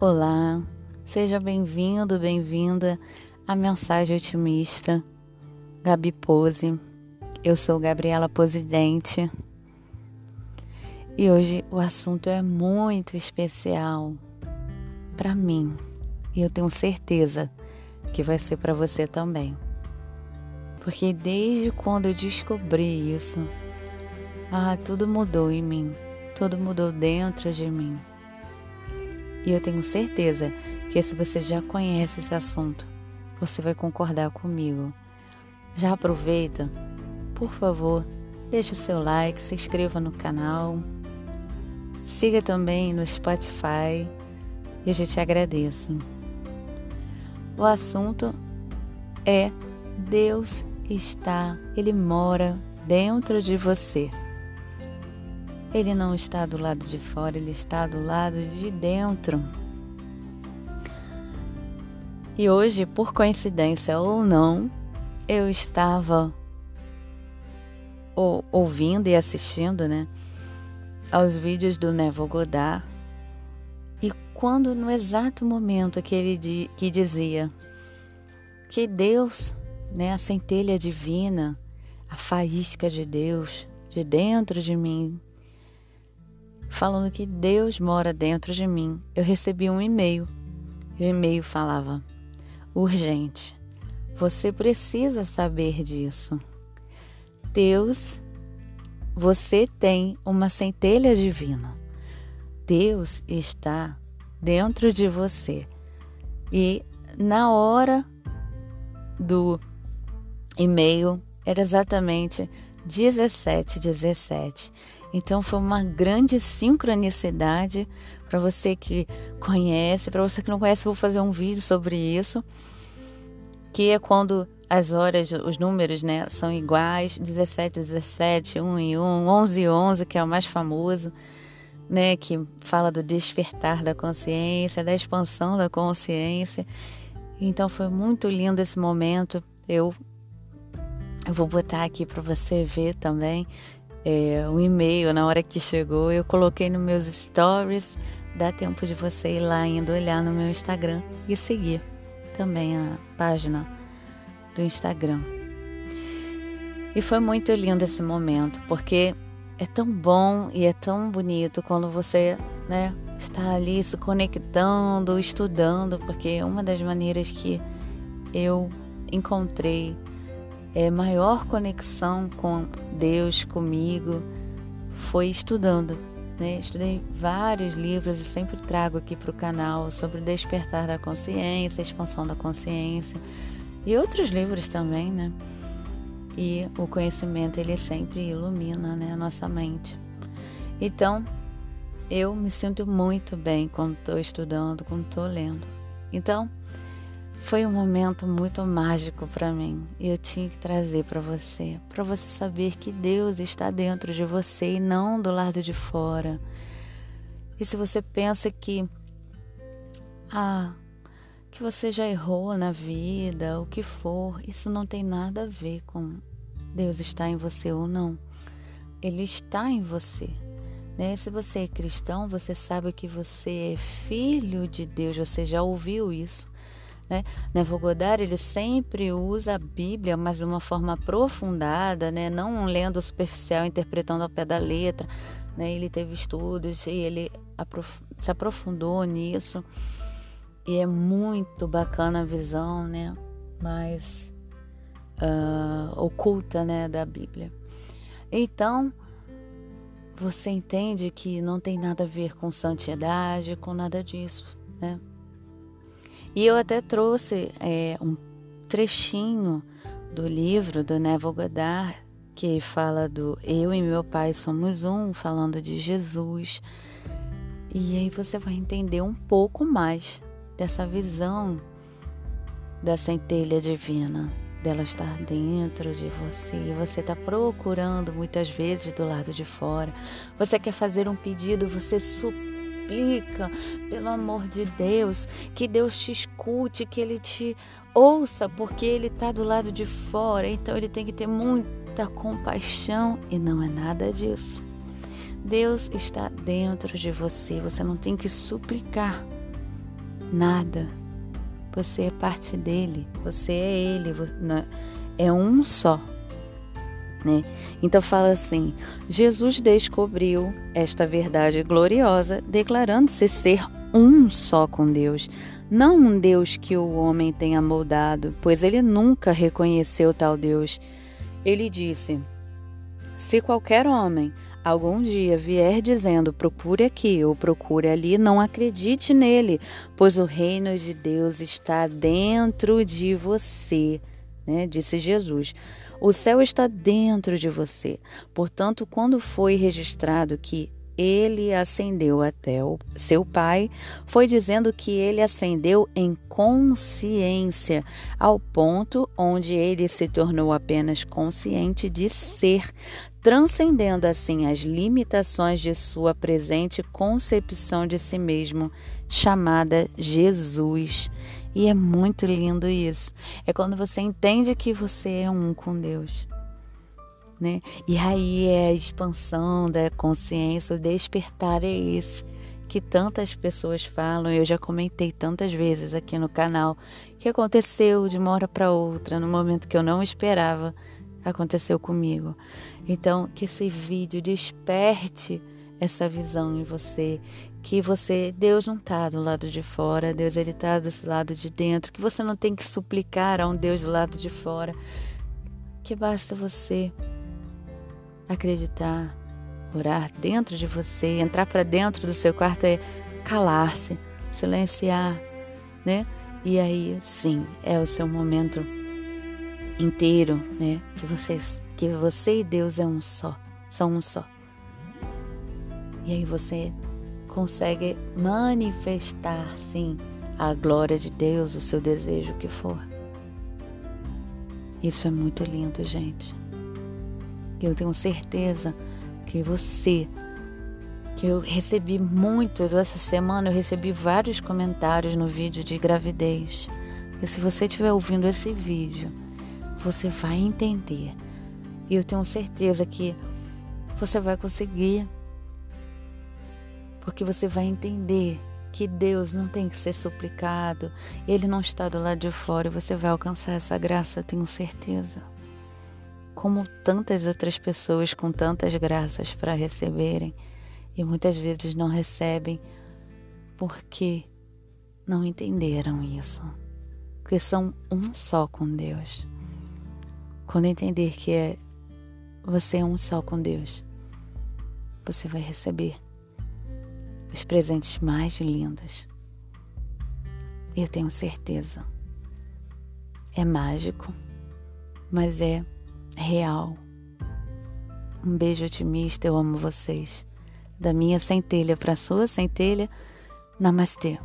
Olá, seja bem-vindo, bem-vinda à Mensagem Otimista, Gabi Pose. Eu sou Gabriela Posidente e hoje o assunto é muito especial para mim e eu tenho certeza que vai ser para você também. Porque desde quando eu descobri isso, ah, tudo mudou em mim, tudo mudou dentro de mim. E eu tenho certeza que se você já conhece esse assunto, você vai concordar comigo. Já aproveita, por favor, deixe o seu like, se inscreva no canal, siga também no Spotify e a gente agradece. O assunto é Deus está, Ele mora dentro de você. Ele não está do lado de fora, ele está do lado de dentro. E hoje, por coincidência ou não, eu estava ouvindo e assistindo, né, aos vídeos do Neville Goddard. E quando no exato momento que ele que dizia que Deus, né, a centelha divina, a faísca de Deus de dentro de mim, falando que Deus mora dentro de mim, eu recebi um e-mail. E o e-mail falava: urgente, você precisa saber disso. Deus, você tem uma centelha divina. Deus está dentro de você. E na hora do e-mail era exatamente 17, 17. Então foi uma grande sincronicidade para você que conhece, para você que não conhece, vou fazer um vídeo sobre isso, que é quando as horas, os números, né, são iguais, 17, 17, 1 e 1, 11 11, que é o mais famoso, né, que fala do despertar da consciência, da expansão da consciência. Então foi muito lindo esse momento. Eu eu vou botar aqui para você ver também é, um e-mail na hora que chegou. Eu coloquei nos meus stories. Dá tempo de você ir lá indo olhar no meu Instagram e seguir também a página do Instagram. E foi muito lindo esse momento, porque é tão bom e é tão bonito quando você né, está ali se conectando, estudando, porque uma das maneiras que eu encontrei é, maior conexão com Deus, comigo, foi estudando. Né? Estudei vários livros e sempre trago aqui para o canal sobre despertar da consciência, expansão da consciência e outros livros também, né? E o conhecimento ele sempre ilumina né, a nossa mente. Então, eu me sinto muito bem quando estou estudando, quando estou lendo. Então, foi um momento muito mágico para mim e eu tinha que trazer para você, para você saber que Deus está dentro de você e não do lado de fora. E se você pensa que ah, que você já errou na vida, o que for, isso não tem nada a ver com Deus está em você ou não. Ele está em você. Né? Se você é cristão, você sabe que você é filho de Deus, você já ouviu isso. Né? Neville Goddard ele sempre usa a Bíblia, mas de uma forma aprofundada, né? não lendo superficial, interpretando ao pé da letra. Né? Ele teve estudos e ele aprof se aprofundou nisso. E é muito bacana a visão né? mais uh, oculta né? da Bíblia. Então, você entende que não tem nada a ver com santidade, com nada disso, né? E eu até trouxe é, um trechinho do livro do Neville Goddard, que fala do Eu e meu pai somos um, falando de Jesus. E aí você vai entender um pouco mais dessa visão da centelha divina, dela estar dentro de você. Você está procurando muitas vezes do lado de fora. Você quer fazer um pedido, você supõe suplica, pelo amor de Deus, que Deus te escute, que Ele te ouça, porque Ele está do lado de fora, então Ele tem que ter muita compaixão e não é nada disso. Deus está dentro de você, você não tem que suplicar, nada. Você é parte dele, você é ele, é um só. Né? Então fala assim: Jesus descobriu esta verdade gloriosa, declarando-se ser um só com Deus, não um Deus que o homem tenha moldado, pois ele nunca reconheceu tal Deus. Ele disse: Se qualquer homem algum dia vier dizendo procure aqui ou procure ali, não acredite nele, pois o reino de Deus está dentro de você, né? disse Jesus. O céu está dentro de você. Portanto, quando foi registrado que ele ascendeu até o seu pai, foi dizendo que ele ascendeu em consciência, ao ponto onde ele se tornou apenas consciente de ser, transcendendo assim as limitações de sua presente concepção de si mesmo, chamada Jesus. E é muito lindo isso. É quando você entende que você é um com Deus. Né? E aí é a expansão da consciência, o despertar é isso que tantas pessoas falam, eu já comentei tantas vezes aqui no canal, que aconteceu de uma hora para outra, no momento que eu não esperava, aconteceu comigo. Então, que esse vídeo desperte essa visão em você, que você, Deus não está do lado de fora, Deus ele está do lado de dentro, que você não tem que suplicar a um Deus do lado de fora, que basta você acreditar, orar dentro de você, entrar para dentro do seu quarto é calar-se, silenciar, né? E aí, sim, é o seu momento inteiro, né? Que vocês, que você e Deus é um só, são um só. E aí você consegue manifestar, sim, a glória de Deus, o seu desejo que for. Isso é muito lindo, gente. Eu tenho certeza que você, que eu recebi muitos essa semana, eu recebi vários comentários no vídeo de gravidez. E se você estiver ouvindo esse vídeo, você vai entender. E eu tenho certeza que você vai conseguir. Porque você vai entender que Deus não tem que ser suplicado, Ele não está do lado de fora e você vai alcançar essa graça, eu tenho certeza. Como tantas outras pessoas com tantas graças para receberem e muitas vezes não recebem porque não entenderam isso. Porque são um só com Deus. Quando entender que é você é um só com Deus, você vai receber os presentes mais lindos. Eu tenho certeza. É mágico, mas é real. Um beijo otimista, eu amo vocês. Da minha centelha para sua centelha, namastê.